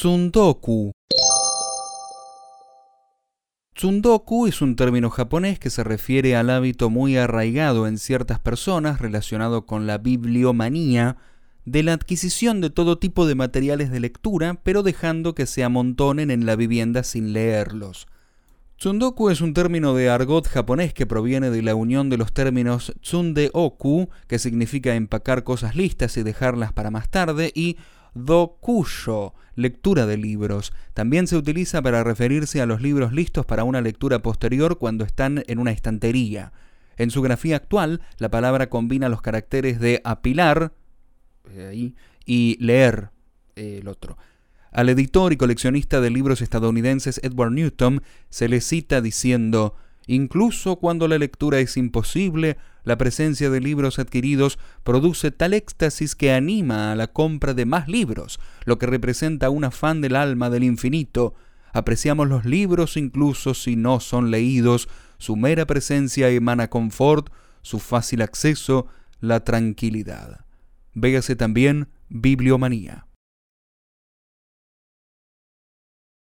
Tsundoku. Tsundoku es un término japonés que se refiere al hábito muy arraigado en ciertas personas relacionado con la bibliomanía de la adquisición de todo tipo de materiales de lectura, pero dejando que se amontonen en la vivienda sin leerlos. Tsundoku es un término de argot japonés que proviene de la unión de los términos tsundeoku, que significa empacar cosas listas y dejarlas para más tarde, y dokuyo, lectura de libros. También se utiliza para referirse a los libros listos para una lectura posterior cuando están en una estantería. En su grafía actual, la palabra combina los caracteres de apilar, eh, y leer, eh, el otro. Al editor y coleccionista de libros estadounidenses Edward Newton se le cita diciendo, Incluso cuando la lectura es imposible, la presencia de libros adquiridos produce tal éxtasis que anima a la compra de más libros, lo que representa un afán del alma del infinito. Apreciamos los libros incluso si no son leídos, su mera presencia emana confort, su fácil acceso, la tranquilidad. Véase también Bibliomanía.